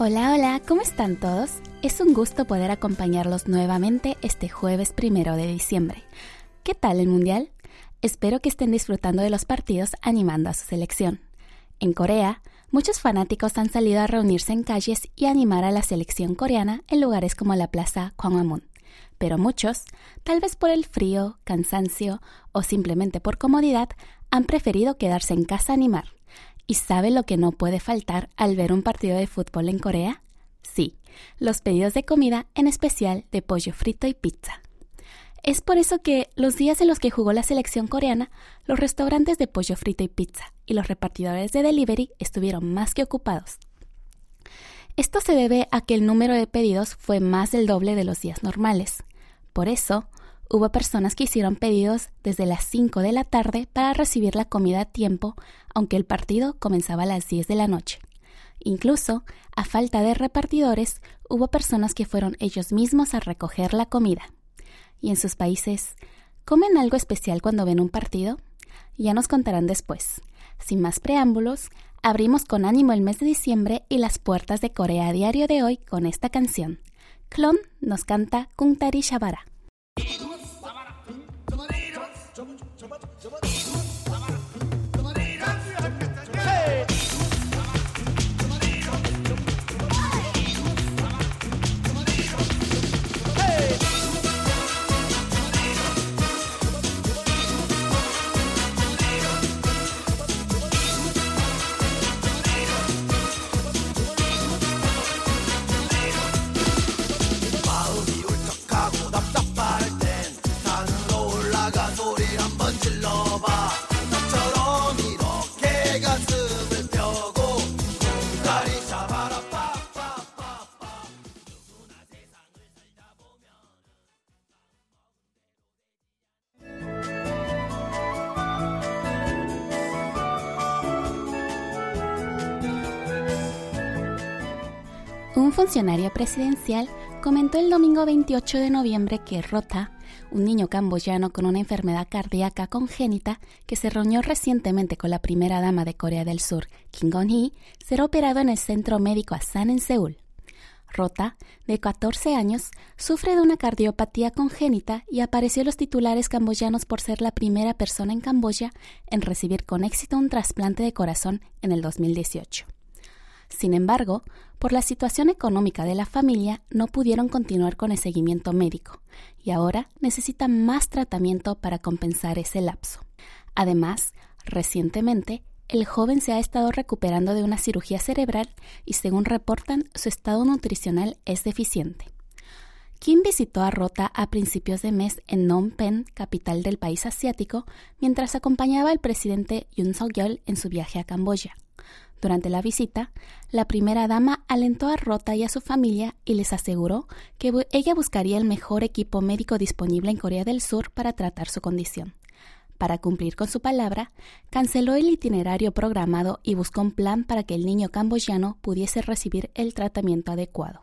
Hola, hola, ¿cómo están todos? Es un gusto poder acompañarlos nuevamente este jueves primero de diciembre. ¿Qué tal el Mundial? Espero que estén disfrutando de los partidos animando a su selección. En Corea, muchos fanáticos han salido a reunirse en calles y animar a la selección coreana en lugares como la Plaza Gwanghwamun. Pero muchos, tal vez por el frío, cansancio o simplemente por comodidad, han preferido quedarse en casa a animar. ¿Y sabe lo que no puede faltar al ver un partido de fútbol en Corea? Sí, los pedidos de comida, en especial de pollo frito y pizza. Es por eso que los días en los que jugó la selección coreana, los restaurantes de pollo frito y pizza y los repartidores de delivery estuvieron más que ocupados. Esto se debe a que el número de pedidos fue más del doble de los días normales. Por eso, Hubo personas que hicieron pedidos desde las 5 de la tarde para recibir la comida a tiempo, aunque el partido comenzaba a las 10 de la noche. Incluso, a falta de repartidores, hubo personas que fueron ellos mismos a recoger la comida. ¿Y en sus países comen algo especial cuando ven un partido? Ya nos contarán después. Sin más preámbulos, abrimos con ánimo el mes de diciembre y las puertas de Corea a diario de hoy con esta canción. Clon nos canta Kuntari Shabara. Funcionario presidencial comentó el domingo 28 de noviembre que Rota, un niño camboyano con una enfermedad cardíaca congénita que se reunió recientemente con la primera dama de Corea del Sur, Kim Gon-hee, será operado en el Centro Médico Asan en Seúl. Rota, de 14 años, sufre de una cardiopatía congénita y apareció en los titulares camboyanos por ser la primera persona en Camboya en recibir con éxito un trasplante de corazón en el 2018. Sin embargo, por la situación económica de la familia no pudieron continuar con el seguimiento médico y ahora necesitan más tratamiento para compensar ese lapso. Además, recientemente, el joven se ha estado recuperando de una cirugía cerebral y según reportan, su estado nutricional es deficiente. Kim visitó a Rota a principios de mes en Phnom Penh, capital del país asiático, mientras acompañaba al presidente Yoon Suk-yeol en su viaje a Camboya. Durante la visita, la primera dama alentó a Rota y a su familia y les aseguró que ella buscaría el mejor equipo médico disponible en Corea del Sur para tratar su condición. Para cumplir con su palabra, canceló el itinerario programado y buscó un plan para que el niño camboyano pudiese recibir el tratamiento adecuado.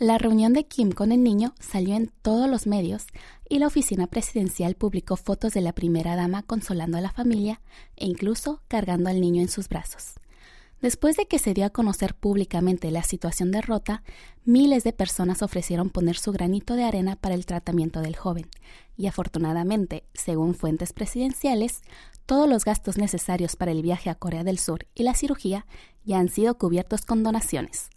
La reunión de Kim con el niño salió en todos los medios y la oficina presidencial publicó fotos de la primera dama consolando a la familia e incluso cargando al niño en sus brazos. Después de que se dio a conocer públicamente la situación de Rota, miles de personas ofrecieron poner su granito de arena para el tratamiento del joven, y afortunadamente, según fuentes presidenciales, todos los gastos necesarios para el viaje a Corea del Sur y la cirugía ya han sido cubiertos con donaciones.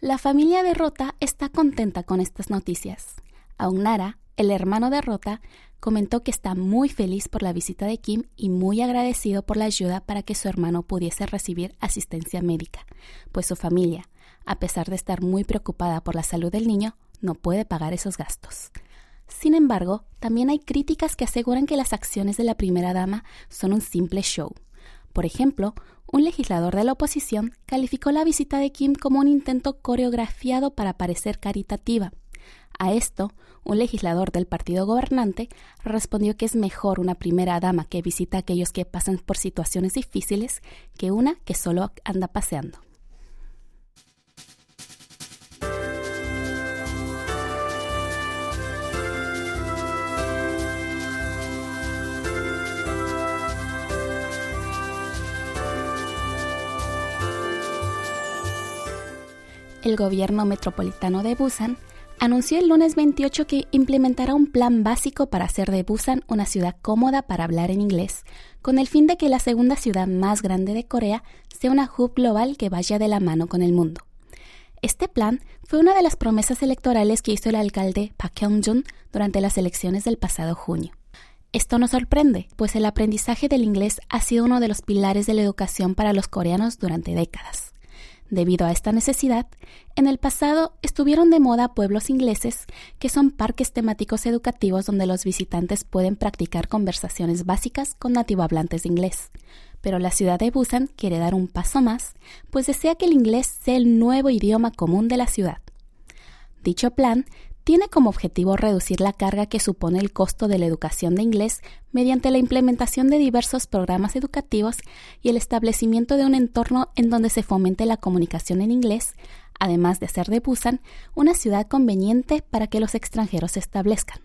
La familia de Rota está contenta con estas noticias. Aunara, el hermano de Rota, comentó que está muy feliz por la visita de Kim y muy agradecido por la ayuda para que su hermano pudiese recibir asistencia médica, pues su familia, a pesar de estar muy preocupada por la salud del niño, no puede pagar esos gastos. Sin embargo, también hay críticas que aseguran que las acciones de la primera dama son un simple show. Por ejemplo, un legislador de la oposición calificó la visita de Kim como un intento coreografiado para parecer caritativa. A esto, un legislador del partido gobernante respondió que es mejor una primera dama que visita a aquellos que pasan por situaciones difíciles que una que solo anda paseando. El gobierno metropolitano de Busan anunció el lunes 28 que implementará un plan básico para hacer de Busan una ciudad cómoda para hablar en inglés, con el fin de que la segunda ciudad más grande de Corea sea una hub global que vaya de la mano con el mundo. Este plan fue una de las promesas electorales que hizo el alcalde Park Hyung-jun durante las elecciones del pasado junio. Esto nos sorprende, pues el aprendizaje del inglés ha sido uno de los pilares de la educación para los coreanos durante décadas. Debido a esta necesidad, en el pasado estuvieron de moda pueblos ingleses, que son parques temáticos educativos donde los visitantes pueden practicar conversaciones básicas con nativohablantes de inglés. Pero la ciudad de Busan quiere dar un paso más, pues desea que el inglés sea el nuevo idioma común de la ciudad. Dicho plan tiene como objetivo reducir la carga que supone el costo de la educación de inglés mediante la implementación de diversos programas educativos y el establecimiento de un entorno en donde se fomente la comunicación en inglés, además de hacer de Busan una ciudad conveniente para que los extranjeros se establezcan.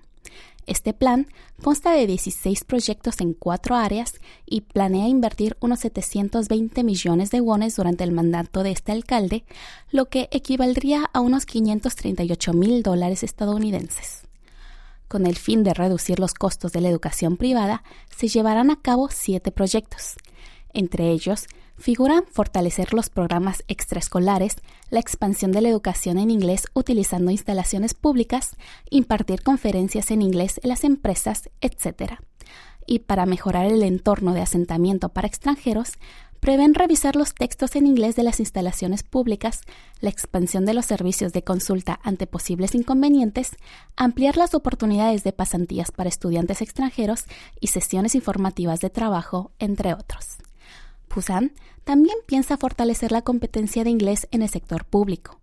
Este plan consta de 16 proyectos en cuatro áreas y planea invertir unos 720 millones de wones durante el mandato de este alcalde, lo que equivaldría a unos 538 mil dólares estadounidenses. Con el fin de reducir los costos de la educación privada, se llevarán a cabo siete proyectos. Entre ellos, figuran fortalecer los programas extraescolares, la expansión de la educación en inglés utilizando instalaciones públicas, impartir conferencias en inglés en las empresas, etc. Y para mejorar el entorno de asentamiento para extranjeros, prevén revisar los textos en inglés de las instalaciones públicas, la expansión de los servicios de consulta ante posibles inconvenientes, ampliar las oportunidades de pasantías para estudiantes extranjeros y sesiones informativas de trabajo, entre otros. Busan también piensa fortalecer la competencia de inglés en el sector público.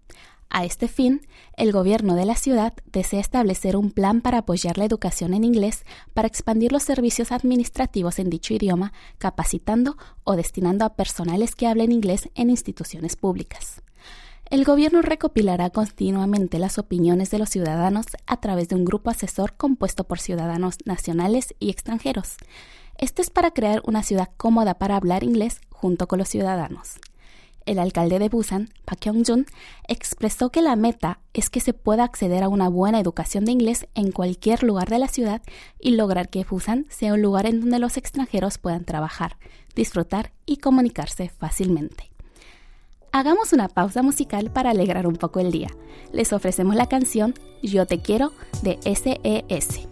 A este fin, el gobierno de la ciudad desea establecer un plan para apoyar la educación en inglés para expandir los servicios administrativos en dicho idioma, capacitando o destinando a personales que hablen inglés en instituciones públicas. El gobierno recopilará continuamente las opiniones de los ciudadanos a través de un grupo asesor compuesto por ciudadanos nacionales y extranjeros. Esto es para crear una ciudad cómoda para hablar inglés junto con los ciudadanos. El alcalde de Busan, Park Hyung-jun, expresó que la meta es que se pueda acceder a una buena educación de inglés en cualquier lugar de la ciudad y lograr que Busan sea un lugar en donde los extranjeros puedan trabajar, disfrutar y comunicarse fácilmente. Hagamos una pausa musical para alegrar un poco el día. Les ofrecemos la canción Yo te quiero de SES.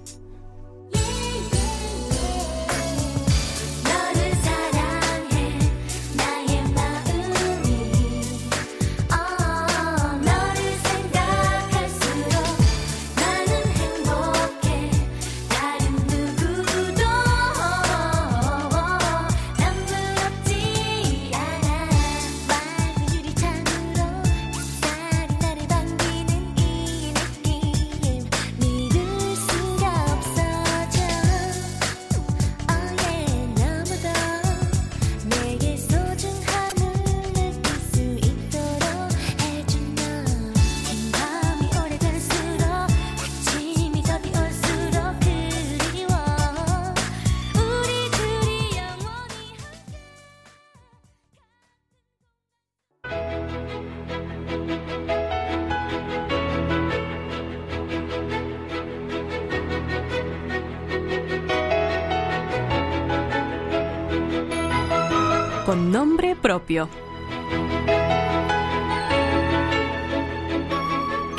¿Qué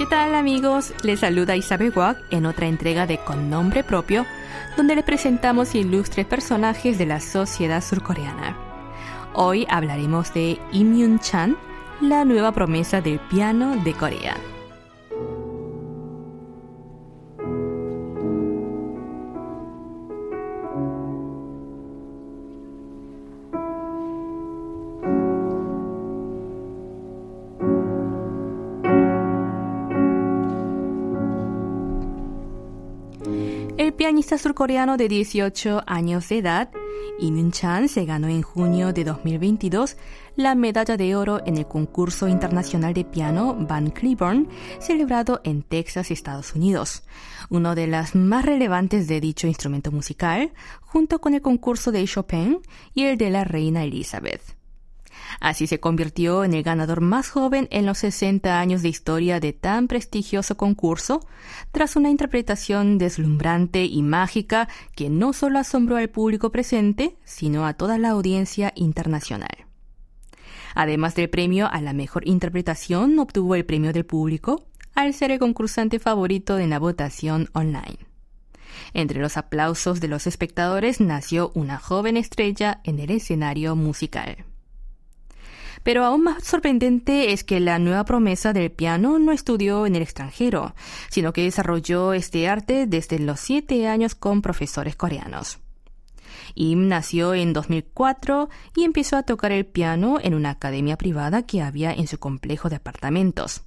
tal amigos? Les saluda Isabel Wack en otra entrega de Con nombre propio, donde les presentamos ilustres personajes de la sociedad surcoreana. Hoy hablaremos de Im Yun Chan, la nueva promesa del piano de Corea. Pianista surcoreano de 18 años de edad, Im Chan se ganó en junio de 2022 la medalla de oro en el concurso internacional de piano Van Cliburn, celebrado en Texas, Estados Unidos, uno de las más relevantes de dicho instrumento musical, junto con el concurso de Chopin y el de la reina Elizabeth. Así se convirtió en el ganador más joven en los 60 años de historia de tan prestigioso concurso, tras una interpretación deslumbrante y mágica que no solo asombró al público presente, sino a toda la audiencia internacional. Además del premio a la mejor interpretación, obtuvo el premio del público al ser el concursante favorito en la votación online. Entre los aplausos de los espectadores nació una joven estrella en el escenario musical. Pero aún más sorprendente es que la nueva promesa del piano no estudió en el extranjero, sino que desarrolló este arte desde los siete años con profesores coreanos. Im nació en 2004 y empezó a tocar el piano en una academia privada que había en su complejo de apartamentos.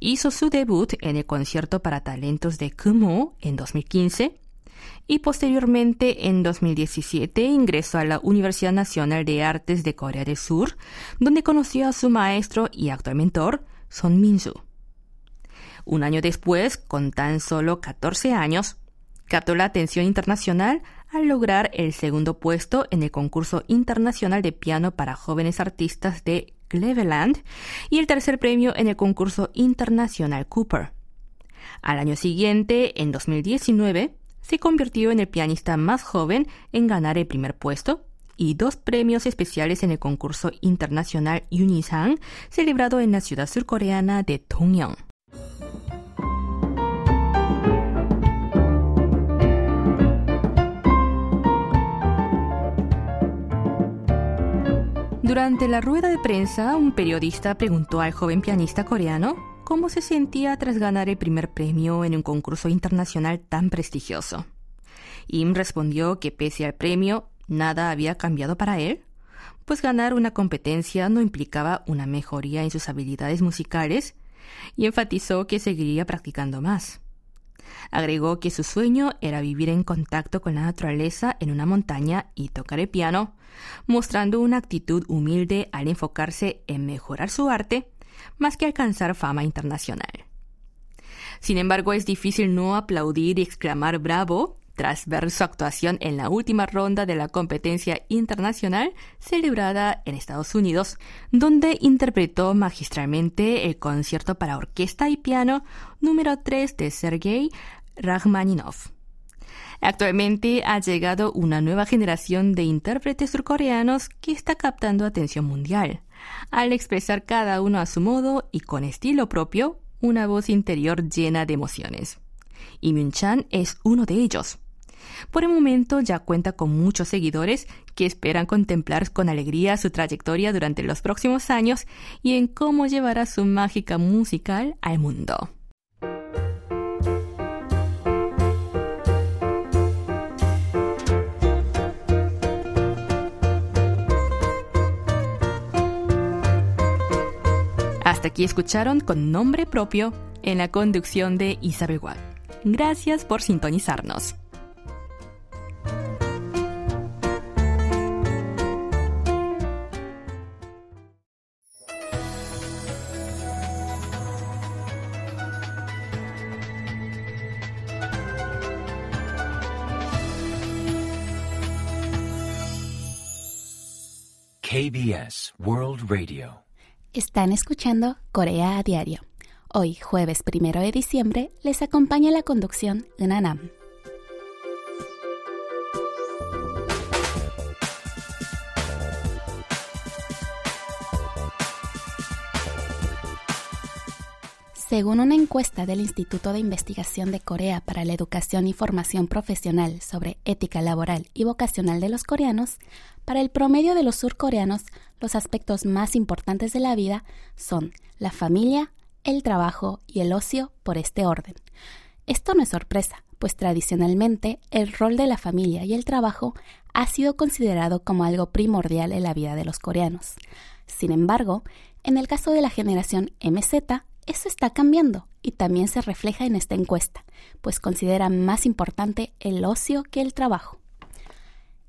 Hizo su debut en el concierto para talentos de Kumo en 2015 y posteriormente en 2017 ingresó a la Universidad Nacional de Artes de Corea del Sur, donde conoció a su maestro y actual mentor, Son Min-soo. Un año después, con tan solo 14 años, captó la atención internacional al lograr el segundo puesto en el concurso internacional de piano para jóvenes artistas de Cleveland y el tercer premio en el concurso internacional Cooper. Al año siguiente, en 2019, se convirtió en el pianista más joven en ganar el primer puesto y dos premios especiales en el concurso internacional Unisang, celebrado en la ciudad surcoreana de Dongyong. Durante la rueda de prensa, un periodista preguntó al joven pianista coreano cómo se sentía tras ganar el primer premio en un concurso internacional tan prestigioso. Im respondió que pese al premio, nada había cambiado para él, pues ganar una competencia no implicaba una mejoría en sus habilidades musicales y enfatizó que seguiría practicando más. Agregó que su sueño era vivir en contacto con la naturaleza en una montaña y tocar el piano, mostrando una actitud humilde al enfocarse en mejorar su arte más que alcanzar fama internacional. Sin embargo, es difícil no aplaudir y exclamar bravo tras ver su actuación en la última ronda de la competencia internacional celebrada en Estados Unidos, donde interpretó magistralmente el concierto para orquesta y piano número 3 de Sergei Rachmaninoff. Actualmente ha llegado una nueva generación de intérpretes surcoreanos que está captando atención mundial, al expresar cada uno a su modo y con estilo propio una voz interior llena de emociones. Y Myun Chan es uno de ellos. Por el momento ya cuenta con muchos seguidores que esperan contemplar con alegría su trayectoria durante los próximos años y en cómo llevará su mágica musical al mundo. Hasta aquí escucharon con nombre propio en la conducción de Isabel Watt. Gracias por sintonizarnos. KBS World Radio están escuchando Corea a Diario. Hoy, jueves primero de diciembre, les acompaña la conducción Nanam. Según una encuesta del Instituto de Investigación de Corea para la Educación y Formación Profesional sobre ética laboral y vocacional de los coreanos, para el promedio de los surcoreanos, los aspectos más importantes de la vida son la familia, el trabajo y el ocio por este orden. Esto no es sorpresa, pues tradicionalmente el rol de la familia y el trabajo ha sido considerado como algo primordial en la vida de los coreanos. Sin embargo, en el caso de la generación MZ, eso está cambiando y también se refleja en esta encuesta, pues considera más importante el ocio que el trabajo.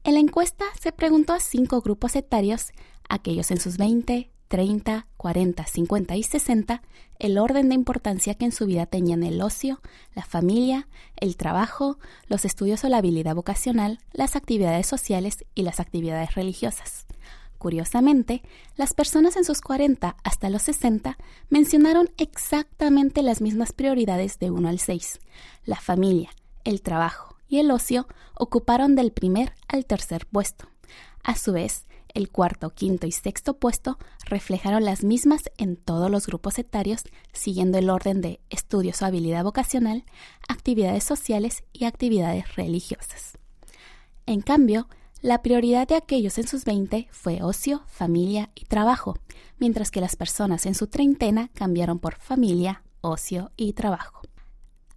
En la encuesta se preguntó a cinco grupos etarios, aquellos en sus 20, 30, 40, 50 y 60, el orden de importancia que en su vida tenían el ocio, la familia, el trabajo, los estudios o la habilidad vocacional, las actividades sociales y las actividades religiosas. Curiosamente, las personas en sus 40 hasta los 60 mencionaron exactamente las mismas prioridades de 1 al 6. La familia, el trabajo y el ocio ocuparon del primer al tercer puesto. A su vez, el cuarto, quinto y sexto puesto reflejaron las mismas en todos los grupos etarios, siguiendo el orden de estudios o habilidad vocacional, actividades sociales y actividades religiosas. En cambio, la prioridad de aquellos en sus 20 fue ocio, familia y trabajo, mientras que las personas en su treintena cambiaron por familia, ocio y trabajo.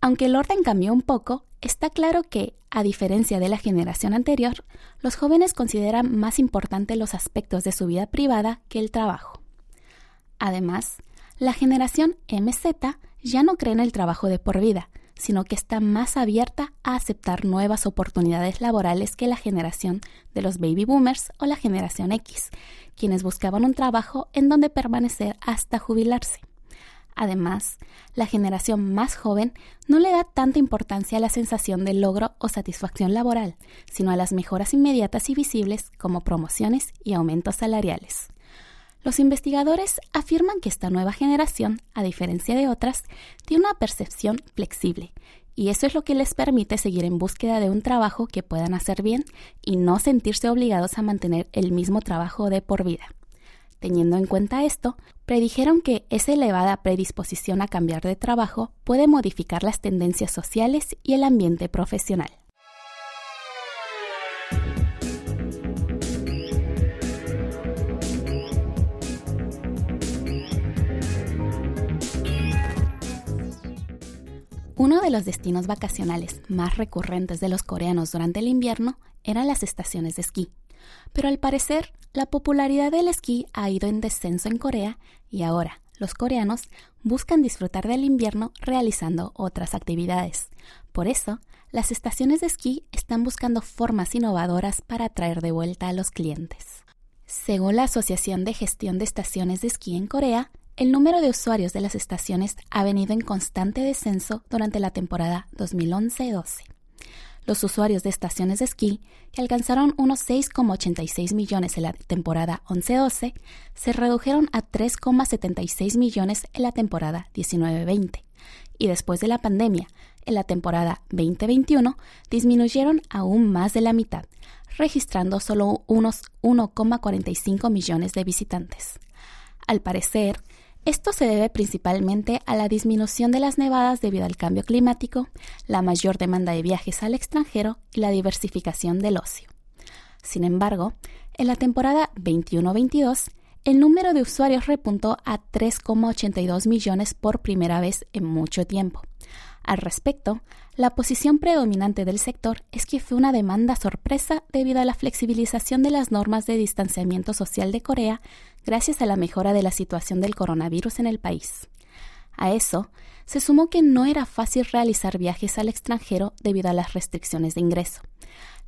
Aunque el orden cambió un poco, está claro que, a diferencia de la generación anterior, los jóvenes consideran más importante los aspectos de su vida privada que el trabajo. Además, la generación MZ ya no cree en el trabajo de por vida, sino que está más abierta a aceptar nuevas oportunidades laborales que la generación de los baby boomers o la generación X, quienes buscaban un trabajo en donde permanecer hasta jubilarse. Además, la generación más joven no le da tanta importancia a la sensación de logro o satisfacción laboral, sino a las mejoras inmediatas y visibles como promociones y aumentos salariales. Los investigadores afirman que esta nueva generación, a diferencia de otras, tiene una percepción flexible, y eso es lo que les permite seguir en búsqueda de un trabajo que puedan hacer bien y no sentirse obligados a mantener el mismo trabajo de por vida. Teniendo en cuenta esto, predijeron que esa elevada predisposición a cambiar de trabajo puede modificar las tendencias sociales y el ambiente profesional. Uno de los destinos vacacionales más recurrentes de los coreanos durante el invierno eran las estaciones de esquí. Pero al parecer, la popularidad del esquí ha ido en descenso en Corea y ahora los coreanos buscan disfrutar del invierno realizando otras actividades. Por eso, las estaciones de esquí están buscando formas innovadoras para atraer de vuelta a los clientes. Según la Asociación de Gestión de Estaciones de Esquí en Corea, el número de usuarios de las estaciones ha venido en constante descenso durante la temporada 2011-12 los usuarios de estaciones de esquí, que alcanzaron unos 6,86 millones en la temporada 11-12, se redujeron a 3,76 millones en la temporada 19-20. Y después de la pandemia, en la temporada 2021, disminuyeron aún más de la mitad, registrando solo unos 1,45 millones de visitantes. Al parecer, esto se debe principalmente a la disminución de las nevadas debido al cambio climático, la mayor demanda de viajes al extranjero y la diversificación del ocio. Sin embargo, en la temporada 21-22, el número de usuarios repuntó a 3,82 millones por primera vez en mucho tiempo. Al respecto, la posición predominante del sector es que fue una demanda sorpresa debido a la flexibilización de las normas de distanciamiento social de Corea gracias a la mejora de la situación del coronavirus en el país. A eso se sumó que no era fácil realizar viajes al extranjero debido a las restricciones de ingreso.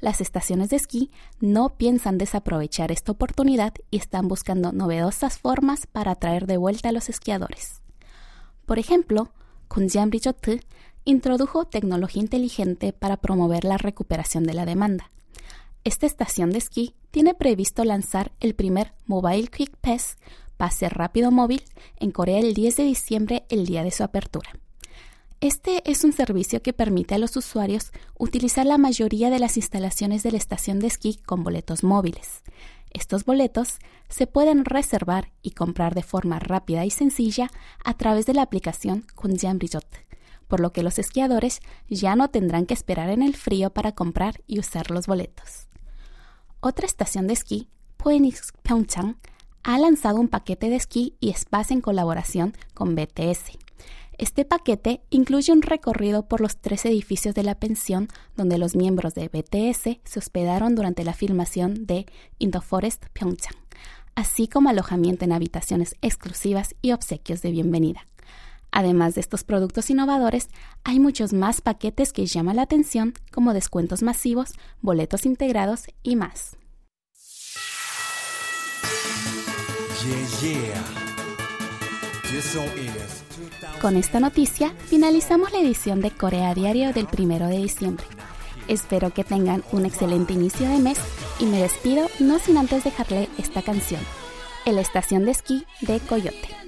Las estaciones de esquí no piensan desaprovechar esta oportunidad y están buscando novedosas formas para atraer de vuelta a los esquiadores. Por ejemplo, Kunjian Resort introdujo tecnología inteligente para promover la recuperación de la demanda. Esta estación de esquí tiene previsto lanzar el primer Mobile Quick Pass, pase rápido móvil, en Corea el 10 de diciembre, el día de su apertura. Este es un servicio que permite a los usuarios utilizar la mayoría de las instalaciones de la estación de esquí con boletos móviles. Estos boletos se pueden reservar y comprar de forma rápida y sencilla a través de la aplicación Kunjian Resort por lo que los esquiadores ya no tendrán que esperar en el frío para comprar y usar los boletos. Otra estación de esquí, Phoenix Pyeongchang, ha lanzado un paquete de esquí y spa en colaboración con BTS. Este paquete incluye un recorrido por los tres edificios de la pensión donde los miembros de BTS se hospedaron durante la filmación de In the Forest Pyeongchang, así como alojamiento en habitaciones exclusivas y obsequios de bienvenida. Además de estos productos innovadores, hay muchos más paquetes que llaman la atención, como descuentos masivos, boletos integrados y más. Con esta noticia finalizamos la edición de Corea Diario del 1 de diciembre. Espero que tengan un excelente inicio de mes y me despido no sin antes dejarle esta canción, en la estación de esquí de Coyote.